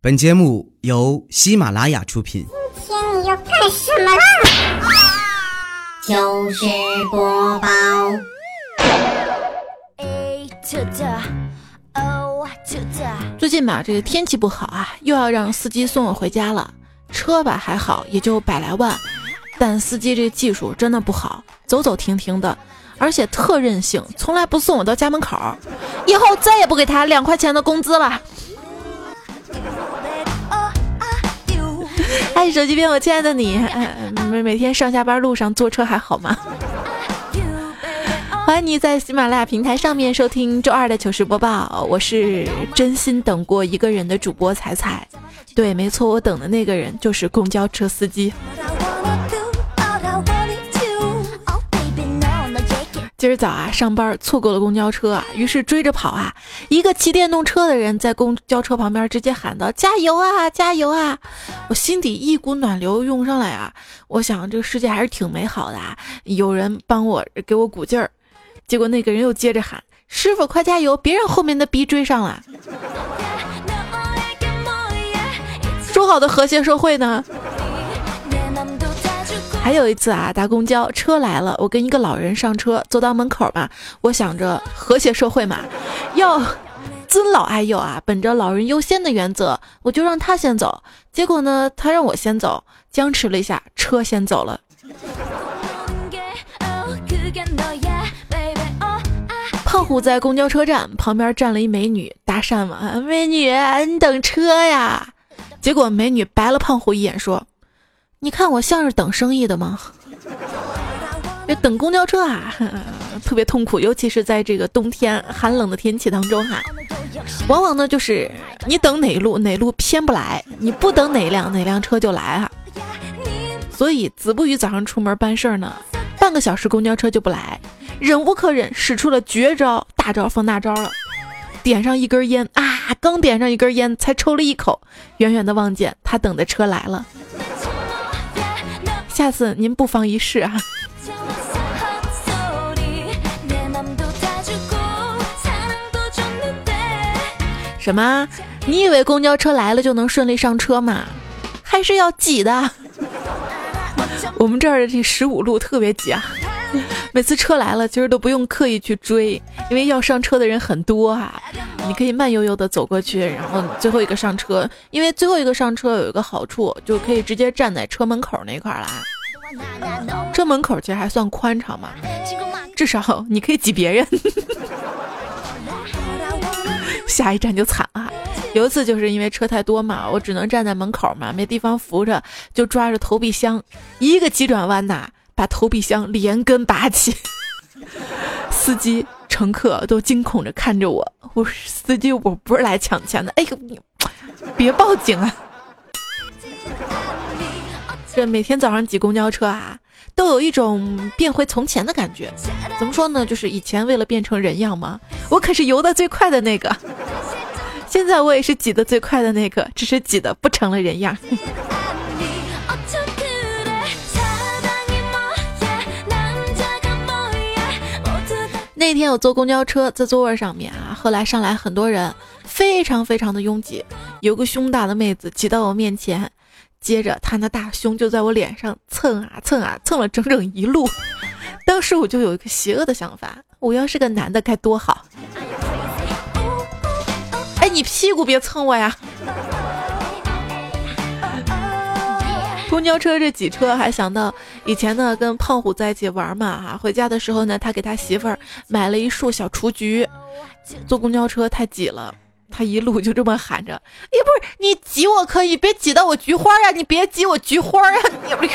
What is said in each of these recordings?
本节目由喜马拉雅出品。今天你要干什么啦？就是播报，最近吧，这个天气不好啊，又要让司机送我回家了。车吧还好，也就百来万，但司机这个技术真的不好，走走停停的，而且特任性，从来不送我到家门口。以后再也不给他两块钱的工资了。爱，手机边，我亲爱的你，每每天上下班路上坐车还好吗？欢迎你在喜马拉雅平台上面收听周二的糗事播报，我是真心等过一个人的主播彩彩。对，没错，我等的那个人就是公交车司机。今儿早啊，上班错过了公交车啊，于是追着跑啊。一个骑电动车的人在公交车旁边直接喊道：“加油啊，加油啊！”我心底一股暖流涌上来啊，我想这个世界还是挺美好的啊，有人帮我给我鼓劲儿。结果那个人又接着喊：“师傅，快加油，别让后面的逼追上了。”说好的和谐社会呢？还有一次啊，搭公交车来了，我跟一个老人上车，走到门口嘛，我想着和谐社会嘛，要尊老爱幼啊，本着老人优先的原则，我就让他先走。结果呢，他让我先走，僵持了一下，车先走了。胖虎在公交车站旁边站了一美女，搭讪嘛，美女，你等车呀？结果美女白了胖虎一眼，说。你看我像是等生意的吗？这等公交车啊，特别痛苦，尤其是在这个冬天寒冷的天气当中哈。往往呢就是你等哪路哪路偏不来，你不等哪辆哪辆车就来哈。所以子不语早上出门办事儿呢，半个小时公交车就不来，忍无可忍，使出了绝招，大招放大招了，点上一根烟啊，刚点上一根烟，才抽了一口，远远的望见他等的车来了。下次您不妨一试啊！什么？你以为公交车来了就能顺利上车吗？还是要挤的。我们这儿的这十五路特别挤啊！每次车来了，其实都不用刻意去追，因为要上车的人很多啊。你可以慢悠悠的走过去，然后最后一个上车，因为最后一个上车有一个好处，就可以直接站在车门口那块儿啦。车门口其实还算宽敞嘛，至少你可以挤别人。下一站就惨了，有一次就是因为车太多嘛，我只能站在门口嘛，没地方扶着，就抓着投币箱，一个急转弯呐，把投币箱连根拔起。司机、乘客都惊恐着看着我，我司机，我不是来抢钱的，哎呦你，别报警啊！这每天早上挤公交车啊，都有一种变回从前的感觉。怎么说呢？就是以前为了变成人样嘛，我可是游的最快的那个。现在我也是挤的最快的那个，只是挤的不成了人样。那天我坐公交车，在座位上面啊，后来上来很多人，非常非常的拥挤。有个胸大的妹子挤到我面前。接着，她那大胸就在我脸上蹭啊蹭啊蹭了整整一路。当时我就有一个邪恶的想法：我要是个男的该多好！哎，你屁股别蹭我呀！公交车这挤车，还想到以前呢，跟胖虎在一起玩嘛哈。回家的时候呢，他给他媳妇儿买了一束小雏菊。坐公交车太挤了。他一路就这么喊着：“也不是你挤我可以，别挤到我菊花呀！你别挤我菊花呀！”你，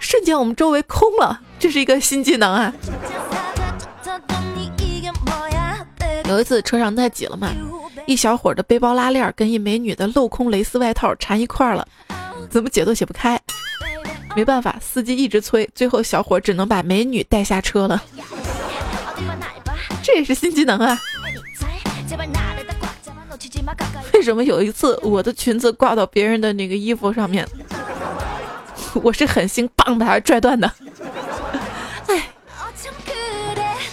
瞬间我们周围空了，这是一个新技能啊！有一次车上太挤了嘛，一小伙的背包拉链跟一美女的镂空蕾丝外套缠一块了，怎么解都解不开。没办法，司机一直催，最后小伙只能把美女带下车了。这也是新技能啊！为什么有一次我的裙子挂到别人的那个衣服上面，我是狠心棒把它拽断的。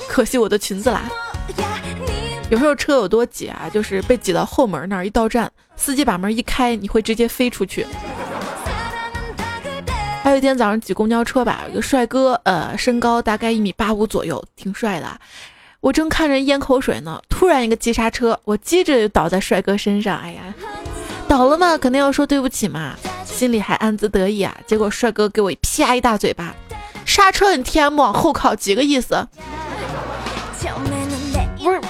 可惜我的裙子啦。有时候车有多挤啊，就是被挤到后门那儿一到站，司机把门一开，你会直接飞出去。还有一天早上挤公交车吧，有个帅哥，呃，身高大概一米八五左右，挺帅的。我正看着咽口水呢，突然一个急刹车，我接着就倒在帅哥身上。哎呀，倒了嘛，肯定要说对不起嘛，心里还暗自得意啊。结果帅哥给我啪一大嘴巴，刹车你 T M 往后靠几个意思？不是，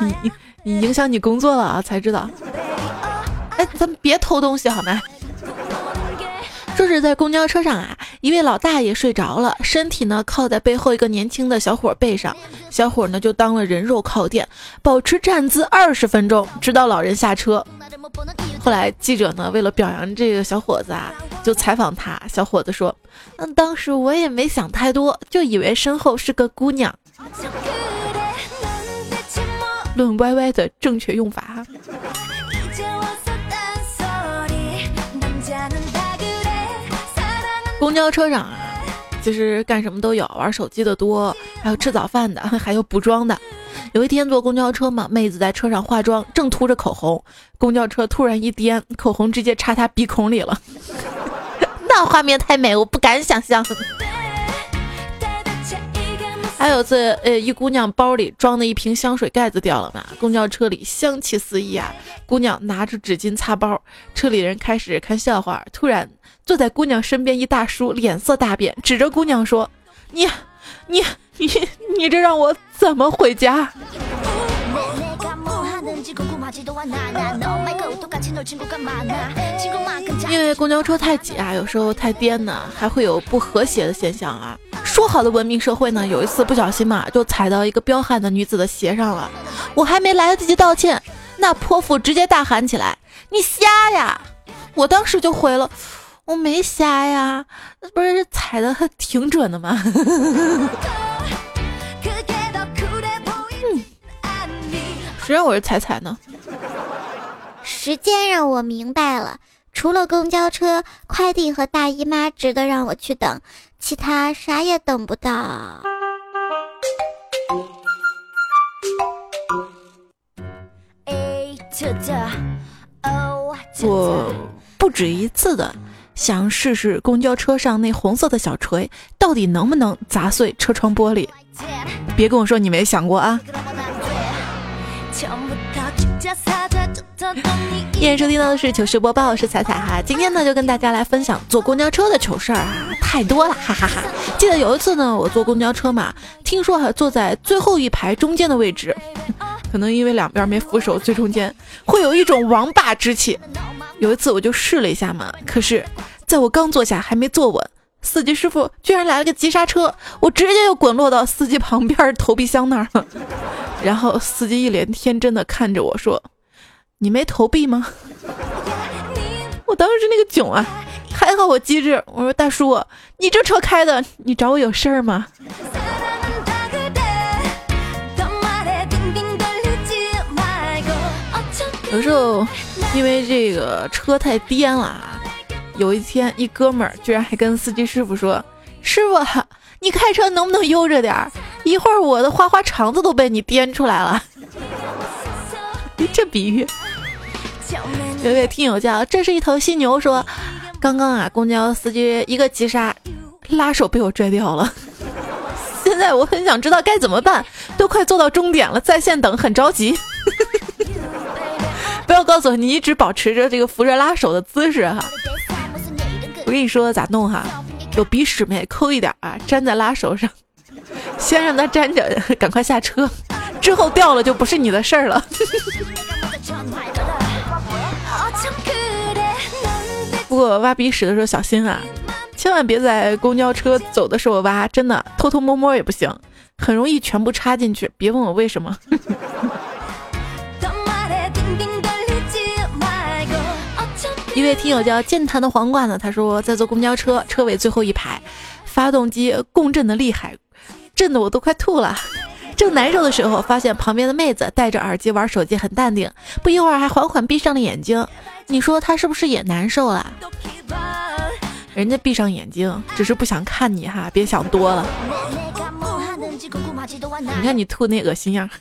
你你你影响你工作了啊？才知道。哎，咱们别偷东西好吗？说是在公交车上啊，一位老大爷睡着了，身体呢靠在背后一个年轻的小伙背上，小伙呢就当了人肉靠垫，保持站姿二十分钟，直到老人下车。后来记者呢为了表扬这个小伙子啊，就采访他，小伙子说：“嗯，当时我也没想太多，就以为身后是个姑娘。”论 YY 的正确用法。公交车上啊，其实干什么都有，玩手机的多，还有吃早饭的，还有补妆的。有一天坐公交车嘛，妹子在车上化妆，正涂着口红，公交车突然一颠，口红直接插她鼻孔里了。那画面太美，我不敢想象。还有次，呃，一姑娘包里装的一瓶香水盖子掉了嘛，公交车里香气四溢啊，姑娘拿着纸巾擦包，车里人开始看笑话，突然。坐在姑娘身边一大叔脸色大变，指着姑娘说：“你，你，你，你这让我怎么回家？”因为公交车太挤啊，有时候太颠呢，还会有不和谐的现象啊。说好的文明社会呢，有一次不小心嘛，就踩到一个彪悍的女子的鞋上了。我还没来得及道歉，那泼妇直接大喊起来：“你瞎呀！”我当时就回了。我没瞎呀，那不是踩的还挺准的吗？谁让我是踩踩呢？时间让我明白了，除了公交车、快递和大姨妈值得让我去等，其他啥也等不到。我不止一次的。想试试公交车上那红色的小锤到底能不能砸碎车窗玻璃？别跟我说你没想过啊！依然收听到的是糗事播报，我是彩彩哈。今天呢就跟大家来分享坐公交车的糗事儿啊，太多了哈哈哈。记得有一次呢，我坐公交车嘛，听说还坐在最后一排中间的位置，可能因为两边没扶手，最中间会有一种王霸之气。有一次我就试了一下嘛，可是在我刚坐下还没坐稳，司机师傅居然来了个急刹车，我直接就滚落到司机旁边投币箱那儿了。然后司机一脸天真的看着我说：“你没投币吗？” 我当时那个囧啊，还好我机智，我说：“大叔，你这车开的，你找我有事儿吗？”有时候。因为这个车太颠了啊，有一天一哥们儿居然还跟司机师傅说：“师傅，你开车能不能悠着点儿？一会儿我的花花肠子都被你颠出来了。”这比喻。有位听友叫这是一头犀牛说：“刚刚啊，公交司机一个急刹，拉手被我拽掉了。现在我很想知道该怎么办，都快坐到终点了，在线等，很着急。”不要告诉我你一直保持着这个扶着拉手的姿势哈！我跟你说咋弄哈？有鼻屎没？抠一点啊，粘在拉手上，先让它粘着，赶快下车，之后掉了就不是你的事儿了。不过挖鼻屎的时候小心啊，千万别在公交车走的时候挖，真的偷偷摸摸也不行，很容易全部插进去。别问我为什么。一位听友叫健谈的皇冠呢，他说在坐公交车，车尾最后一排，发动机共振的厉害，震得我都快吐了。正难受的时候，发现旁边的妹子戴着耳机玩手机，很淡定，不一会儿还缓缓闭上了眼睛。你说她是不是也难受了？人家闭上眼睛，只是不想看你哈，别想多了。你看你吐那恶心样。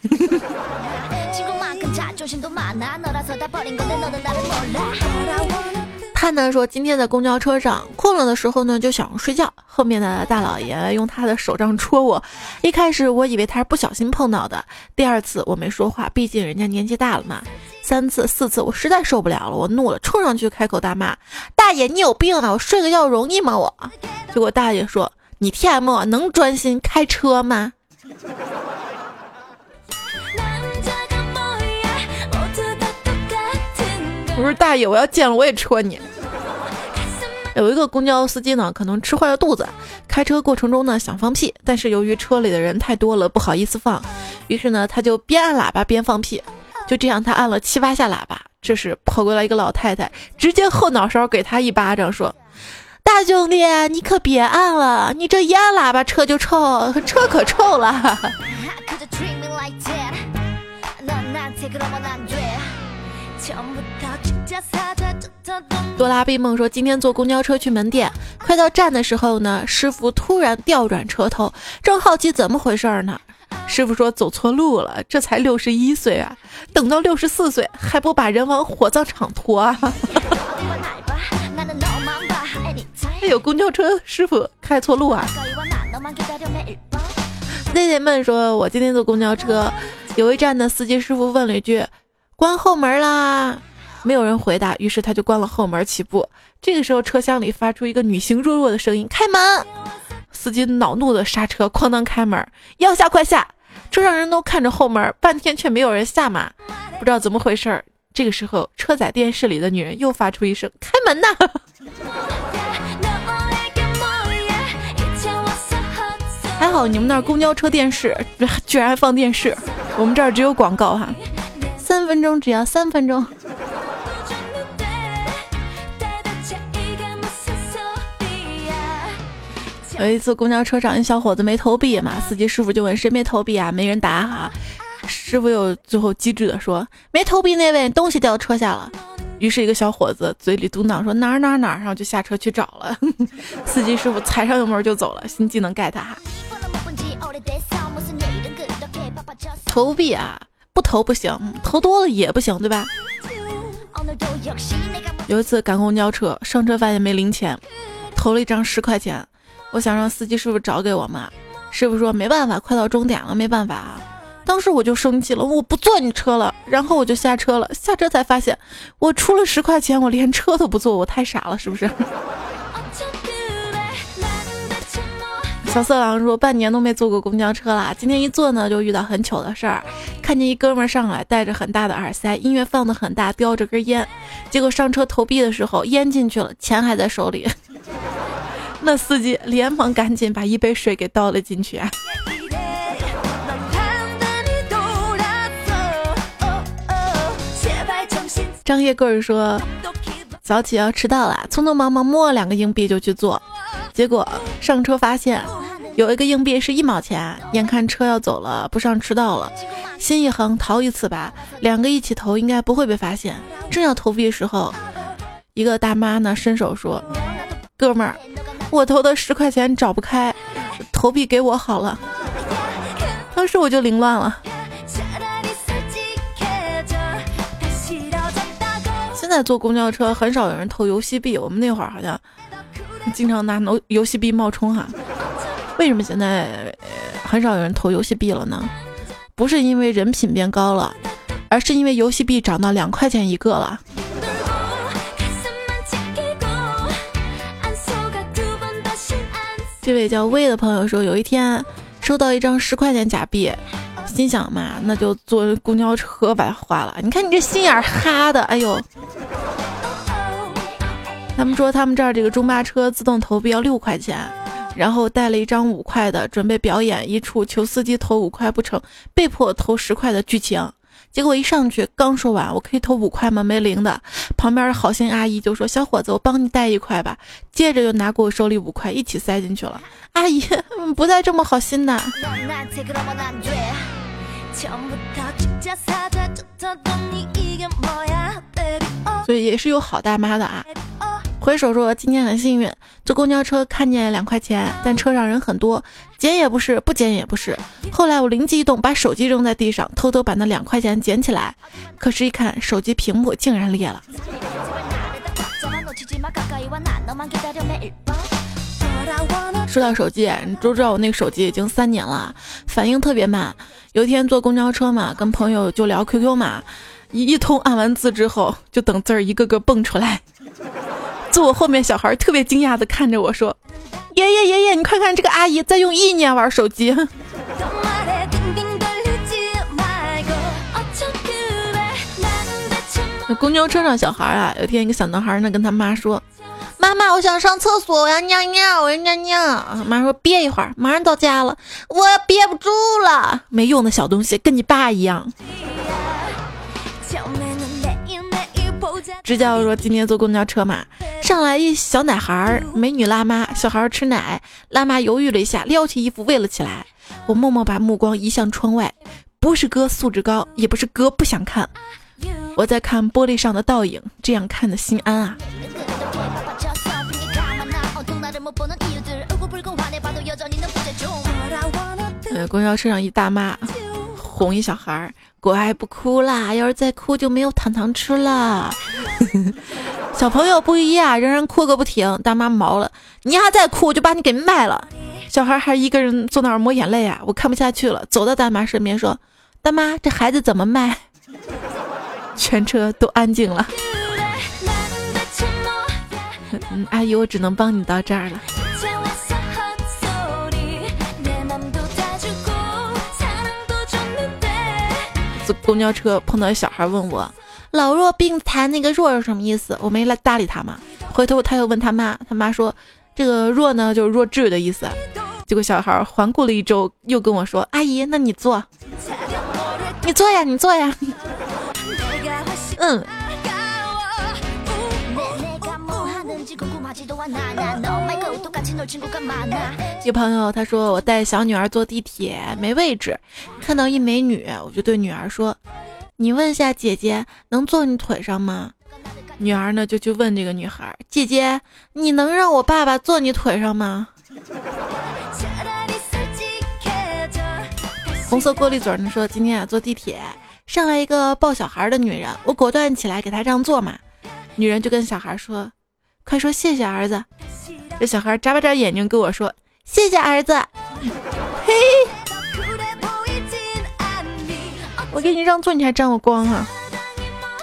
他呢说，今天在公交车上困了的时候呢，就想睡觉。后面的大老爷用他的手杖戳我，一开始我以为他是不小心碰到的。第二次我没说话，毕竟人家年纪大了嘛。三次、四次，我实在受不了了，我怒了，冲上去开口大骂：“大爷，你有病啊！我睡个觉容易吗？我。”结果大爷说：“你 T M 能专心开车吗？”我说大爷，我要见了我也戳你。有一个公交司机呢，可能吃坏了肚子，开车过程中呢想放屁，但是由于车里的人太多了，不好意思放，于是呢他就边按喇叭边放屁，就这样他按了七八下喇叭。这时跑过来一个老太太，直接后脑勺给他一巴掌，说：“大兄弟，你可别按了，你这一按喇叭车就臭，车可臭了。”哆啦 A 梦说：“今天坐公交车去门店，快到站的时候呢，师傅突然调转车头，正好奇怎么回事呢。师傅说走错路了，这才六十一岁啊，等到六十四岁还不把人往火葬场拖啊！” 还有公交车师傅开错路啊！妹妹们说：“我今天坐公交车，有一站的司机师傅问了一句：关后门啦。”没有人回答，于是他就关了后门起步。这个时候，车厢里发出一个女性弱弱的声音：“开门！”司机恼怒的刹车，哐当开门，要下快下！车上人都看着后门，半天却没有人下马，不知道怎么回事儿。这个时候，车载电视里的女人又发出一声：“开门呐！”还好你们那儿公交车电视 居然还放电视，我们这儿只有广告哈。三分钟只要三分钟。有一次公交车上，一小伙子没投币嘛，司机师傅就问谁没投币啊？没人答哈。师傅又最后机智的说：“没投币那位东西掉车下了。”于是，一个小伙子嘴里嘟囔说：“哪儿哪儿哪儿。”然后就下车去找了。司机师傅踩上油门就走了，新技能 get 哈。投币啊，不投不行，投多了也不行，对吧？有一次赶公交车，上车发现没零钱，投了一张十块钱。我想让司机师傅找给我嘛，师傅说没办法，快到终点了，没办法啊。当时我就生气了，我不坐你车了，然后我就下车了。下车才发现，我出了十块钱，我连车都不坐，我太傻了，是不是？小色狼说半年都没坐过公交车了，今天一坐呢，就遇到很糗的事儿。看见一哥们上来，戴着很大的耳塞，音乐放的很大，叼着根烟，结果上车投币的时候，烟进去了，钱还在手里。那司机连忙赶紧把一杯水给倒了进去。张叶个儿说：“早起要迟到了，匆匆忙忙摸了两个硬币就去做，结果上车发现有一个硬币是一毛钱，眼看车要走了，不上迟到了，心一横逃一次吧，两个一起投应该不会被发现。正要投币的时候，一个大妈呢伸手说：‘哥们儿。’”我投的十块钱找不开，投币给我好了。当时我就凌乱了。在坐公交车很少有人投游戏币，我们那会儿好像经常拿游游戏币冒充哈。为什么现在很少有人投游戏币了呢？不是因为人品变高了，而是因为游戏币涨到两块钱一个了。这位叫威的朋友说，有一天收到一张十块钱假币，心想嘛，那就坐公交车把它花了。你看你这心眼哈的，哎呦！他们说他们这儿这个中巴车自动投币要六块钱，然后带了一张五块的，准备表演一处求司机投五块不成，被迫投十块的剧情。结果一上去，刚说完“我可以投五块吗？”没零的，旁边的好心阿姨就说：“小伙子，我帮你带一块吧。”接着就拿过我手里五块一起塞进去了。阿姨不带这么好心的。所以也是有好大妈的啊。回首说今天很幸运，坐公交车看见两块钱，但车上人很多，捡也不是，不捡也不是。后来我灵机一动，把手机扔在地上，偷偷把那两块钱捡起来，可是，一看手机屏幕竟然裂了。说到手机，你都知道我那个手机已经三年了，反应特别慢。有一天坐公交车嘛，跟朋友就聊 QQ 嘛，一一通按完字之后，就等字儿一个个蹦出来。坐我后面小孩特别惊讶的看着我说：“爷爷爷爷，你快看这个阿姨在用意念玩手机。”那公交车上小孩啊，有一天一个小男孩呢跟他妈说。妈妈，我想上厕所，我要尿尿，我要尿尿。妈说憋一会儿，马上到家了。我憋不住了，没用的小东西，跟你爸一样。支教说今天坐公交车嘛，上来一小奶孩儿，美女拉妈，小孩吃奶，拉妈犹豫了一下，撩起衣服喂了起来。我默默把目光移向窗外，不是哥素质高，也不是哥不想看，我在看玻璃上的倒影，这样看的心安啊。呃，公交车上一大妈哄一小孩儿，乖不哭啦，要是再哭就没有糖糖吃了。小朋友不依呀，仍然哭个不停。大妈毛了，你要再哭，我就把你给卖了。小孩还一个人坐那儿抹眼泪啊，我看不下去了，走到大妈身边说：“大妈，这孩子怎么卖？” 全车都安静了。阿姨，我只能帮你到这儿了。公交车碰到小孩问我“老弱病残”那个“弱”是什么意思？我没来搭理他嘛。回头他又问他妈，他妈说这个“弱”呢就是弱智的意思。结果小孩环顾了一周，又跟我说：“阿姨，那你坐，你坐呀，你坐呀。” 嗯。有朋友他说我带小女儿坐地铁没位置，看到一美女，我就对女儿说：“你问下姐姐能坐你腿上吗？”女儿呢就去问这个女孩：“姐姐，你能让我爸爸坐你腿上吗？”红色过滤嘴呢说：“今天啊坐地铁上来一个抱小孩的女人，我果断起来给她让座嘛。女人就跟小孩说。”快说谢谢儿子！这小孩眨巴眨眼睛跟我说：“谢谢儿子。”嘿，我给你让座，你还沾我光哈！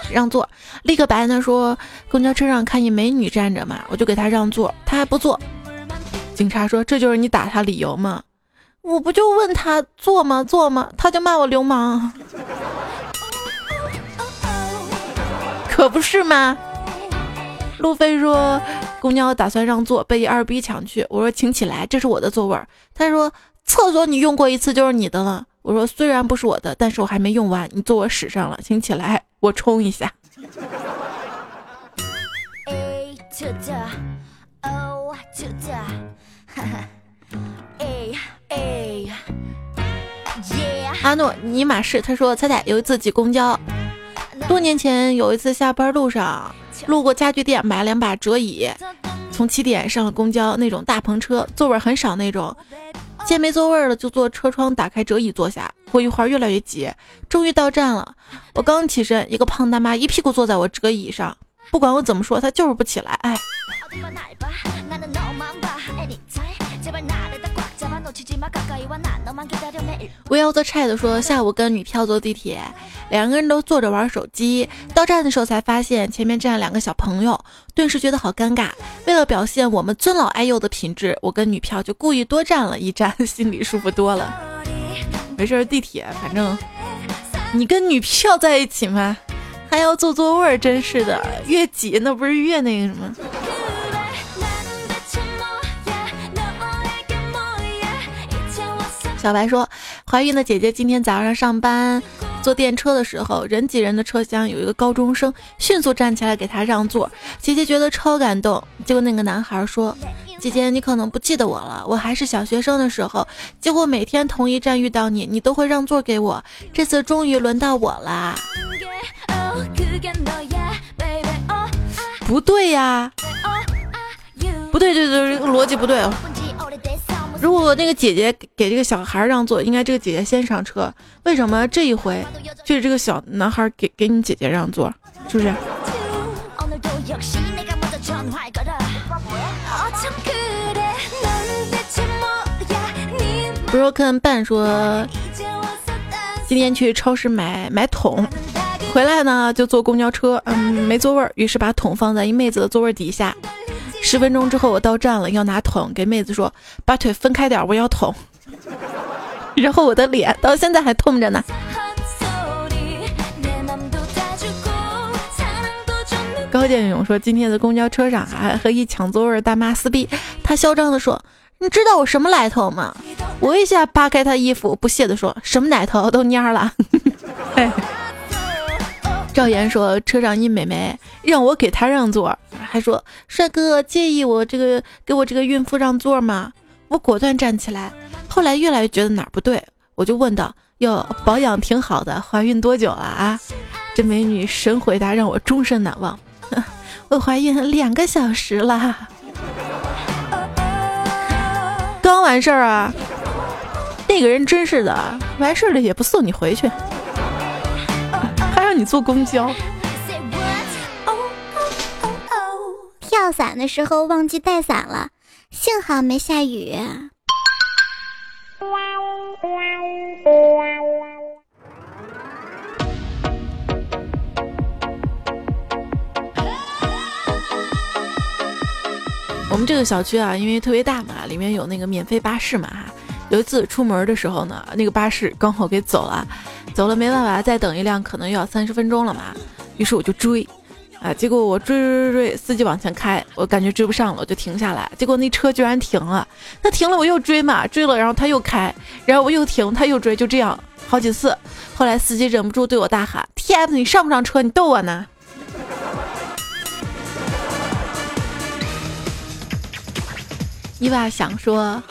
让座，立刻白呢说：“公交车上看一美女站着嘛，我就给她让座，她还不坐。”警察说：“这就是你打她理由吗？”我不就问他坐吗？坐吗？他就骂我流氓，可不是吗？路飞说：“公交打算让座，被一二逼抢去。”我说：“请起来，这是我的座位。”他说：“厕所你用过一次就是你的了。”我说：“虽然不是我的，但是我还没用完，你坐我屎上了，请起来，我冲一下。”阿诺尼玛是他说：“彩彩有一次挤公交，多年前有一次下班路上。”路过家具店，买了两把折椅，从起点上了公交，那种大篷车，座位很少那种。见没座位了，就坐车窗打开折椅坐下。过一会儿越来越挤，终于到站了。我刚起身，一个胖大妈一屁股坐在我折椅上，不管我怎么说，她就是不起来。哎。Will the chat 说，下午跟女票坐地铁，两个人都坐着玩手机。到站的时候才发现前面站两个小朋友，顿时觉得好尴尬。为了表现我们尊老爱幼的品质，我跟女票就故意多站了一站，心里舒服多了。没事，地铁反正你跟女票在一起嘛，还要坐座位，真是的，越挤那不是越那个什么。小白说：“怀孕的姐姐今天早上上班坐电车的时候，人挤人的车厢有一个高中生，迅速站起来给她让座。姐姐觉得超感动。结果那个男孩说：‘姐姐，你可能不记得我了，我还是小学生的时候，结果每天同一站遇到你，你都会让座给我。这次终于轮到我啦！’不对呀，不对，对对，逻辑不对。如果那个姐姐给这个小孩让座，应该这个姐姐先上车。为什么这一回就是这个小男孩给给你姐姐让座？是不是？Broken 半说，今天去超市买买桶，回来呢就坐公交车，嗯，没座位，于是把桶放在一妹子的座位底下。十分钟之后，我到站了，要拿桶给妹子说：“把腿分开点，我要桶。”然后我的脸到现在还痛着呢。高建勇说：“今天在公交车上还和一抢座位的大妈撕逼，他嚣张的说：‘你知道我什么来头吗？’我一下扒开他衣服，不屑的说：‘什么奶头都蔫了。’”赵岩说：“车上一美眉让我给她让座，还说帅哥介意我这个给我这个孕妇让座吗？”我果断站起来。后来越来越觉得哪儿不对，我就问道：“哟，保养挺好的，怀孕多久了啊？” 这美女神回答让我终身难忘：“ 我怀孕两个小时了，刚完事儿啊。”那个人真是的，完事儿了也不送你回去。你坐公交，跳伞的时候忘记带伞了，幸好没下雨。我们这个小区啊，因为特别大嘛，里面有那个免费巴士嘛。有一次出门的时候呢，那个巴士刚好给走了。走了没办法，再等一辆可能又要三十分钟了嘛，于是我就追，啊，结果我追追追，司机往前开，我感觉追不上了，我就停下来，结果那车居然停了，他停了我又追嘛，追了然后他又开，然后我又停他又追，就这样好几次，后来司机忍不住对我大喊：“TF，你上不上车？你逗我呢？” 伊娃想说。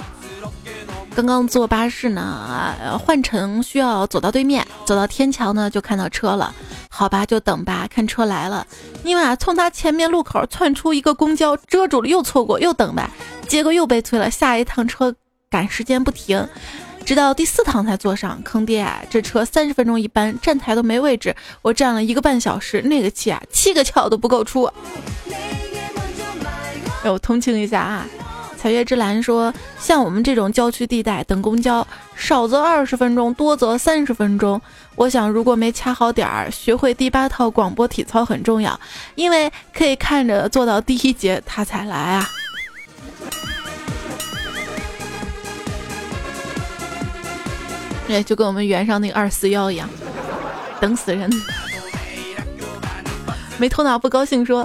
刚刚坐巴士呢，换乘需要走到对面，走到天桥呢就看到车了，好吧，就等吧，看车来了。尼玛，从他前面路口窜出一个公交，遮住了，又错过，又等吧，结果又被催了，下一趟车赶时间不停，直到第四趟才坐上，坑爹啊！这车三十分钟一班，站台都没位置，我站了一个半小时，那个气啊，七个窍都不够出。让我同情一下啊。彩月之蓝说：“像我们这种郊区地带等公交，少则二十分钟，多则三十分钟。我想，如果没掐好点儿，学会第八套广播体操很重要，因为可以看着做到第一节他才来啊。”对，就跟我们原上那个二四幺一样，等死人。没头脑不高兴说。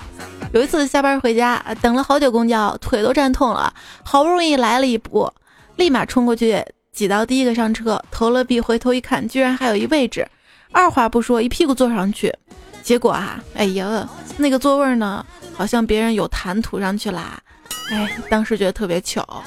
有一次下班回家，等了好久公交，腿都站痛了，好不容易来了一波，立马冲过去挤到第一个上车，投了币，回头一看，居然还有一位置，二话不说一屁股坐上去，结果啊，哎呀，那个座位呢，好像别人有痰吐上去啦，哎，当时觉得特别巧。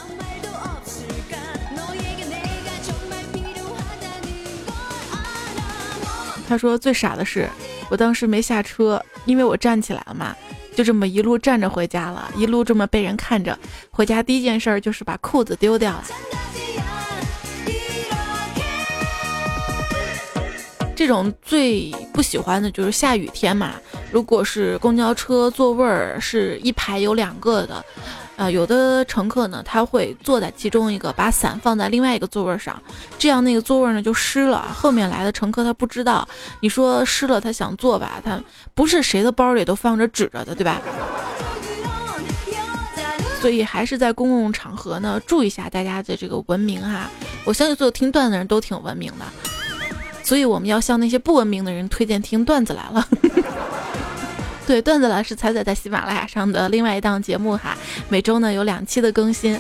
他说最傻的是，我当时没下车，因为我站起来了嘛。就这么一路站着回家了，一路这么被人看着回家。第一件事就是把裤子丢掉了。这种最不喜欢的就是下雨天嘛。如果是公交车座位儿是一排有两个的。啊，有的乘客呢，他会坐在其中一个，把伞放在另外一个座位上，这样那个座位呢就湿了。后面来的乘客他不知道，你说湿了他想坐吧，他不是谁的包里都放着纸着的，对吧？所以还是在公共场合呢，注意一下大家的这个文明哈。我相信所有听段子的人都挺文明的，所以我们要向那些不文明的人推荐听段子来了。对，段子老师彩彩在喜马拉雅上的另外一档节目哈，每周呢有两期的更新。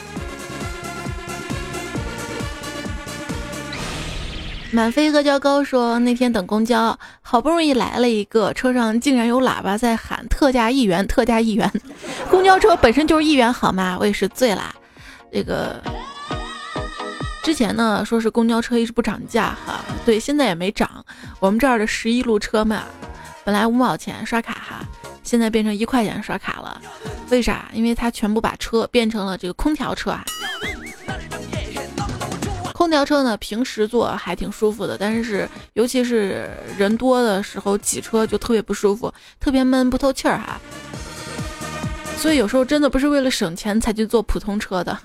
满飞阿胶糕说，那天等公交，好不容易来了一个，车上竟然有喇叭在喊特价一元，特价一元。公交车本身就是一元好吗？我也是醉啦。这个之前呢说是公交车一直不涨价哈，对，现在也没涨。我们这儿的十一路车嘛，本来五毛钱刷卡哈。现在变成一块钱刷卡了，为啥？因为他全部把车变成了这个空调车啊。空调车呢，平时坐还挺舒服的，但是尤其是人多的时候挤车就特别不舒服，特别闷不透气儿哈。所以有时候真的不是为了省钱才去坐普通车的。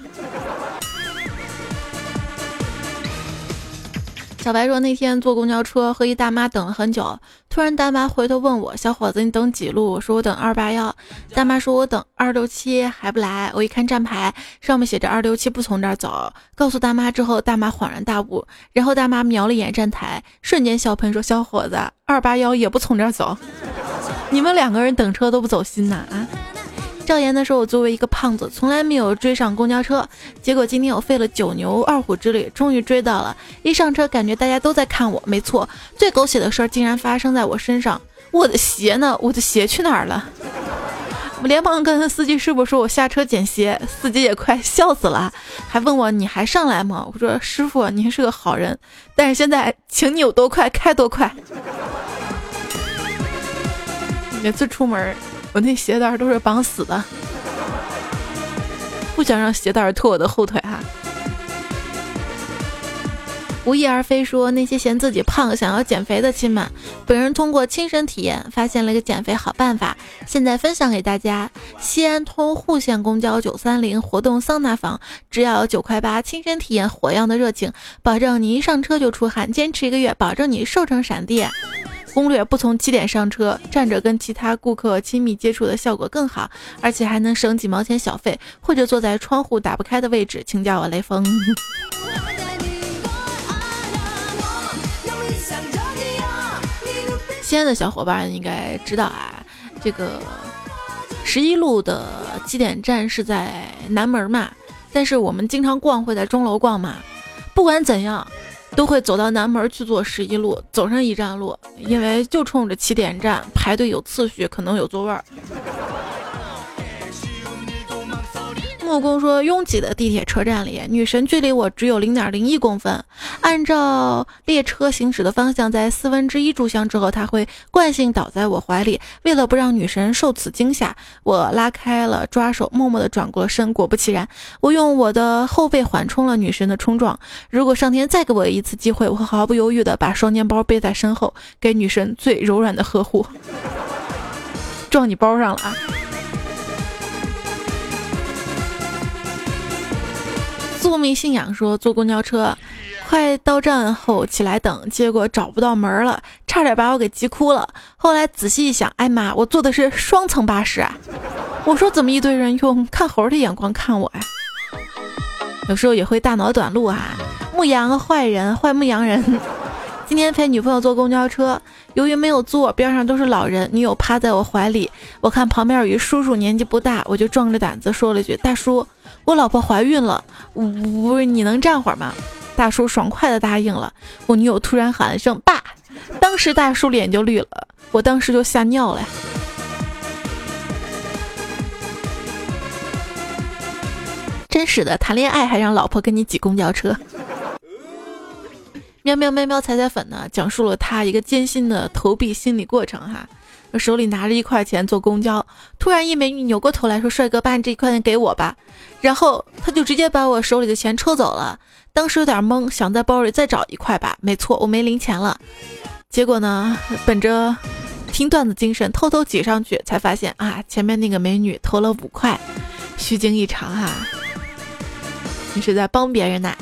小白说那天坐公交车和一大妈等了很久，突然大妈回头问我：“小伙子，你等几路？”我说：“我等二八幺。”大妈说：“我等二六七还不来。”我一看站牌，上面写着二六七不从这儿走。告诉大妈之后，大妈恍然大悟，然后大妈瞄了一眼站台，瞬间笑喷说：“小伙子，二八幺也不从这儿走，你们两个人等车都不走心呐啊！”赵岩的时候，我作为一个胖子，从来没有追上公交车。结果今天我费了九牛二虎之力，终于追到了。一上车，感觉大家都在看我。没错，最狗血的事儿竟然发生在我身上。我的鞋呢？我的鞋去哪儿了？我连忙跟司机师傅说：“我下车捡鞋。”司机也快笑死了，还问我：“你还上来吗？”我说：“师傅，您是个好人，但是现在，请你有多快开多快。”每次出门。我那鞋带都是绑死的，不想让鞋带拖我的后腿哈。无意而非说那些嫌自己胖想要减肥的亲们，本人通过亲身体验发现了一个减肥好办法，现在分享给大家。西安通户县公交九三零活动桑拿房，只要九块八，亲身体验火样的热情，保证你一上车就出汗，坚持一个月，保证你瘦成闪电。攻略不从起点上车，站着跟其他顾客亲密接触的效果更好，而且还能省几毛钱小费，或者坐在窗户打不开的位置，请叫我雷锋。西安的小伙伴应该知道啊，这个十一路的起点站是在南门嘛，但是我们经常逛会在钟楼逛嘛，不管怎样。都会走到南门去坐十一路，走上一站路，因为就冲着起点站排队有次序，可能有座位儿。木工说，拥挤的地铁车站里，女神距离我只有零点零一公分。按照列车行驶的方向，在四分之一炷香之后，她会惯性倒在我怀里。为了不让女神受此惊吓，我拉开了抓手，默默地转过身。果不其然，我用我的后背缓冲了女神的冲撞。如果上天再给我一次机会，我会毫不犹豫地把双肩包背在身后，给女神最柔软的呵护。撞你包上了啊！宿命信仰说坐公交车，快到站后起来等，结果找不到门了，差点把我给急哭了。后来仔细一想，哎妈，我坐的是双层巴士啊！我说怎么一堆人用看猴的眼光看我呀？有时候也会大脑短路啊。牧羊坏人，坏牧羊人。今天陪女朋友坐公交车，由于没有座，边上都是老人，女友趴在我怀里，我看旁边有一叔叔，年纪不大，我就壮着胆子说了句：“大叔。”我老婆怀孕了，我你能站会儿吗？大叔爽快的答应了。我女友突然喊了声“爸”，当时大叔脸就绿了，我当时就吓尿了。真是的，谈恋爱还让老婆跟你挤公交车。喵喵喵喵彩彩粉呢，讲述了他一个艰辛的投币心理过程哈。手里拿着一块钱坐公交，突然一美女扭过头来说：“帅哥，把你这一块钱给我吧。”然后他就直接把我手里的钱抽走了。当时有点懵，想在包里再找一块吧。没错，我没零钱了。结果呢，本着听段子精神，偷偷挤上去，才发现啊，前面那个美女投了五块，虚惊一场哈。你是在帮别人呐？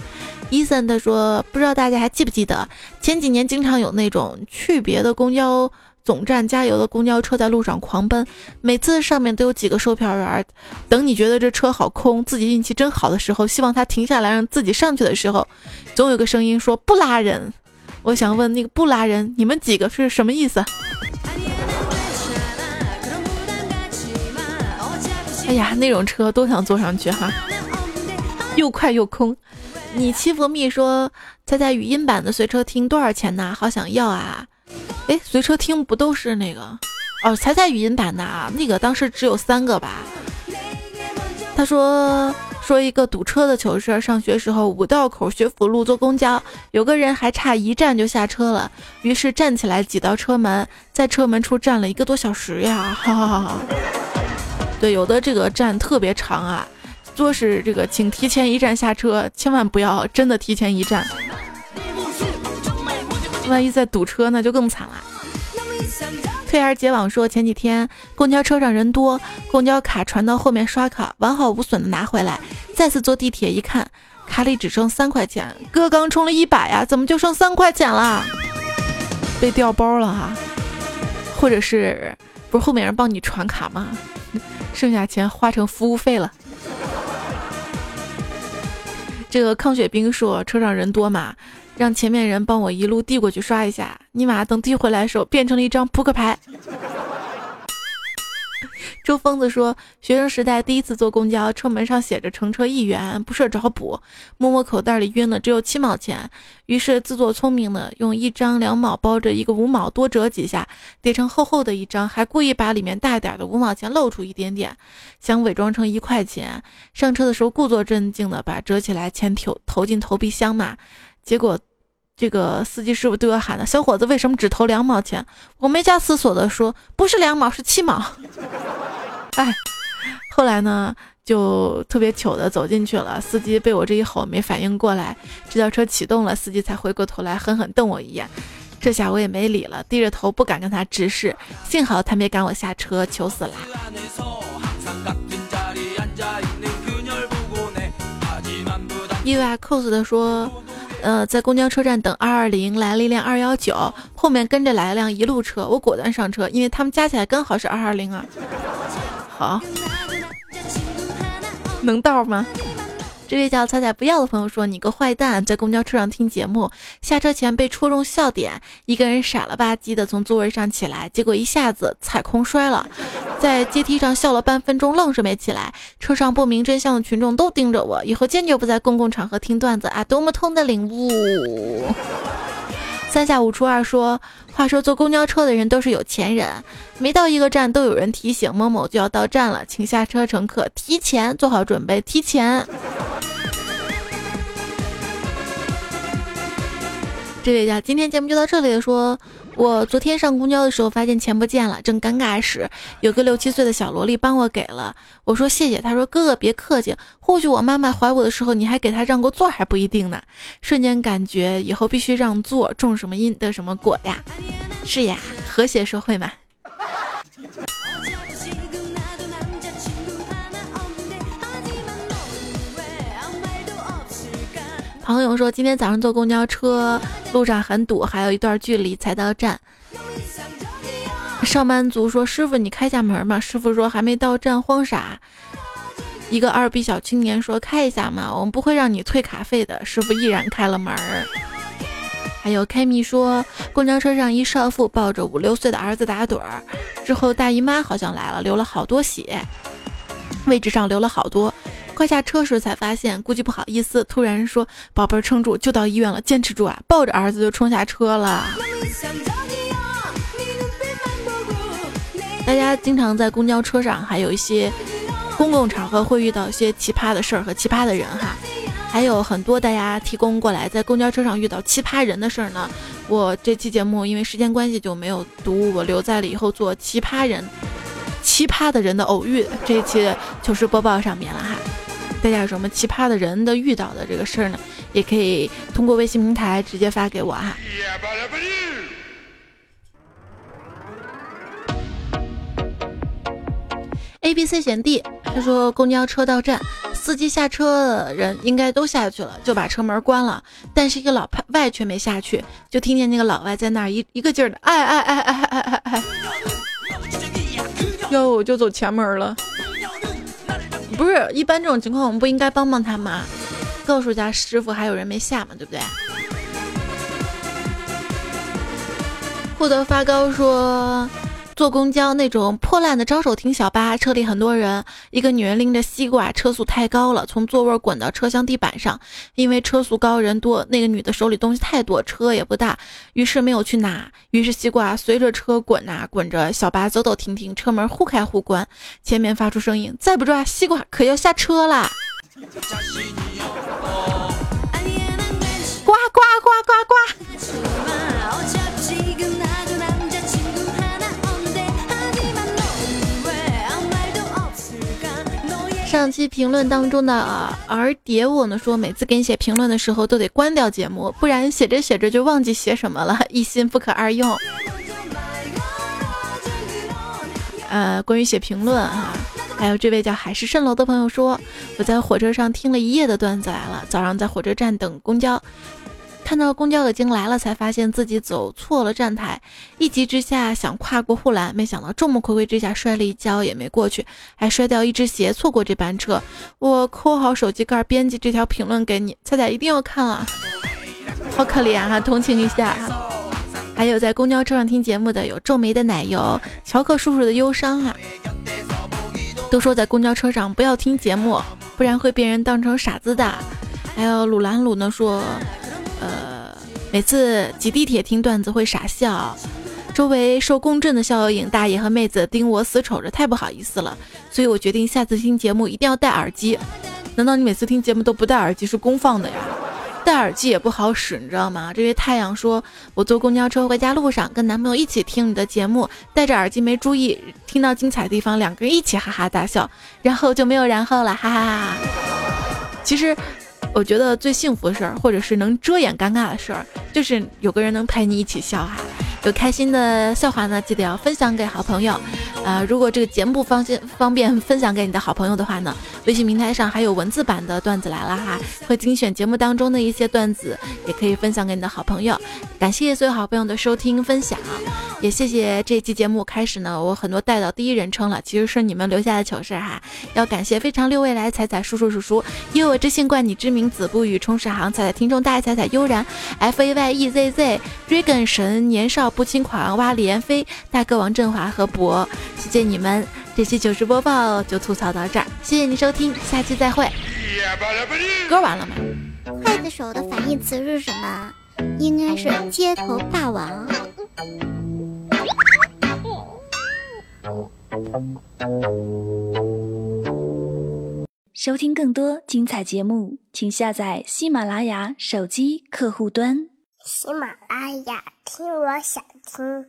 伊森他说：“不知道大家还记不记得前几年经常有那种去别的公交。”总站加油的公交车在路上狂奔，每次上面都有几个售票员。等你觉得这车好空，自己运气真好的时候，希望他停下来让自己上去的时候，总有个声音说不拉人。我想问那个不拉人，你们几个是什么意思？哎呀，那种车都想坐上去哈，又快又空。你欺负蜜说猜猜语音版的随车听多少钱呢？好想要啊！哎，随车听不都是那个？哦，彩彩语音版的啊，那个当时只有三个吧。他说说一个堵车的糗事儿，上学时候五道口学府路坐公交，有个人还差一站就下车了，于是站起来挤到车门，在车门处站了一个多小时呀。哈哈哈哈。对，有的这个站特别长啊，做是这个，请提前一站下车，千万不要真的提前一站，万一再堵车那就更惨了。退而结网说，前几天公交车上人多，公交卡传到后面刷卡，完好无损的拿回来，再次坐地铁一看，卡里只剩三块钱，哥刚充了一百呀，怎么就剩三块钱了？被调包了哈，或者是不是后面人帮你传卡吗？剩下钱花成服务费了。这个康雪冰说车上人多嘛。让前面人帮我一路递过去刷一下，尼玛等递回来时候变成了一张扑克牌。周疯子说，学生时代第一次坐公交车门上写着乘车一元，不设找补，摸摸口袋里晕了，只有七毛钱，于是自作聪明的用一张两毛包着一个五毛，多折几下叠成厚厚的一张，还故意把里面大点的五毛钱露出一点点，想伪装成一块钱。上车的时候故作镇静的把折起来钱投投进投币箱嘛。结果，这个司机师傅对我喊的：“小伙子，为什么只投两毛钱？”我没加思索的说：“不是两毛，是七毛。”哎，后来呢，就特别糗的走进去了。司机被我这一吼没反应过来，直到车启动了，司机才回过头来狠狠瞪我一眼。这下我也没理了，低着头不敢跟他直视。幸好他没赶我下车，糗死了。意外 cos 的说。呃，在公交车站等二二零，来了一辆二幺九，后面跟着来了辆一路车，我果断上车，因为他们加起来刚好是二二零啊。好，能到吗？这位叫彩彩不要的朋友说：“你个坏蛋，在公交车上听节目，下车前被戳中笑点，一个人傻了吧唧的从座位上起来，结果一下子踩空摔了，在阶梯上笑了半分钟，愣是没起来。车上不明真相的群众都盯着我，以后坚决不在公共场合听段子啊！多么痛的领悟！”三下五除二说：“话说坐公交车的人都是有钱人，每到一个站都有人提醒某某就要到站了，请下车乘客提前做好准备，提前。”这位家，今天节目就到这里。说，我昨天上公交的时候发现钱不见了，正尴尬时，有个六七岁的小萝莉帮我给了。我说谢谢，她说哥哥别客气，或许我妈妈怀我的时候你还给她让过座还不一定呢。瞬间感觉以后必须让座，种什么因得什么果呀。是呀，和谐社会嘛。朋友说，今天早上坐公交车，路上很堵，还有一段距离才到站。上班族说：“师傅，你开下门嘛。”师傅说：“还没到站，慌啥？”一个二逼小青年说：“开一下嘛，我们不会让你退卡费的。”师傅毅然开了门。还有 KMI 说，公交车上一少妇抱着五六岁的儿子打盹儿，之后大姨妈好像来了，流了好多血，位置上流了好多。快下车时才发现，估计不好意思，突然说：“宝贝儿，撑住，就到医院了，坚持住啊！”抱着儿子就冲下车了。大家经常在公交车上，还有一些公共场合会遇到一些奇葩的事儿和奇葩的人哈。还有很多大家提供过来在公交车上遇到奇葩人的事儿呢。我这期节目因为时间关系就没有读，我留在了以后做奇葩人、奇葩的人的偶遇这一期糗事播报上面了哈。大家有什么奇葩的人的遇到的这个事儿呢？也可以通过微信平台直接发给我哈。A、B、C 选 D，他说公交车到站，司机下车的人应该都下去了，就把车门关了，但是一个老外却没下去，就听见那个老外在那儿一一个劲儿的哎哎哎哎哎哎哎，哟，就走前门了。不是一般这种情况，我们不应该帮帮他吗？告诉一下师傅，还有人没下嘛，对不对？获得发糕说。坐公交那种破烂的招手停小巴，车里很多人，一个女人拎着西瓜，车速太高了，从座位滚到车厢地板上。因为车速高人多，那个女的手里东西太多，车也不大，于是没有去拿。于是西瓜随着车滚呐滚着，小巴走走停停，车门互开互关，前面发出声音：“再不抓西瓜，可要下车啦！”呱呱呱呱呱。上期评论当中的儿蝶我呢说，每次给你写评论的时候都得关掉节目，不然写着写着就忘记写什么了，一心不可二用。呃，关于写评论啊，还有这位叫海市蜃楼的朋友说，我在火车上听了一夜的段子来了，早上在火车站等公交。看到公交已经来了，才发现自己走错了站台，一急之下想跨过护栏，没想到众目睽睽之下摔了一跤，也没过去，还摔掉一只鞋，错过这班车。我抠好手机盖，编辑这条评论给你，彩彩一定要看啊！好可怜啊，同情一下。还有在公交车上听节目的，有皱眉的奶油，乔克叔叔的忧伤啊。都说在公交车上不要听节目，不然会被人当成傻子的。还有鲁兰鲁呢说。呃，每次挤地铁听段子会傻笑，周围受共振的效应，大爷和妹子盯我死瞅着，太不好意思了。所以我决定下次听节目一定要戴耳机。难道你每次听节目都不戴耳机是公放的呀？戴耳机也不好使，你知道吗？这位太阳说，我坐公交车回家路上跟男朋友一起听你的节目，戴着耳机没注意，听到精彩地方，两个人一起哈哈大笑，然后就没有然后了，哈哈哈。其实。我觉得最幸福的事儿，或者是能遮掩尴尬的事儿，就是有个人能陪你一起笑哈。有开心的笑话呢，记得要分享给好朋友。呃，如果这个节目方便方便分享给你的好朋友的话呢，微信平台上还有文字版的段子来了哈，会精选节目当中的一些段子，也可以分享给你的好朋友。感谢所有好朋友的收听分享，也谢谢这期节目开始呢，我很多带到第一人称了，其实是你们留下的糗事哈。要感谢非常六未来彩彩叔叔叔叔，因为我之姓冠你之名子不语充实行彩彩听众大爱彩彩悠然 f a y e z z dragon 神年少。不轻狂，哇李彦飞、大哥王振华和博，谢谢你们！这期糗事播报就吐槽到这儿，谢谢你收听，下期再会。歌完了吗？刽子手的反义词是什么？应该是街头霸王。收听更多精彩节目，请下载喜马拉雅手机客户端。喜马拉雅，听我想听。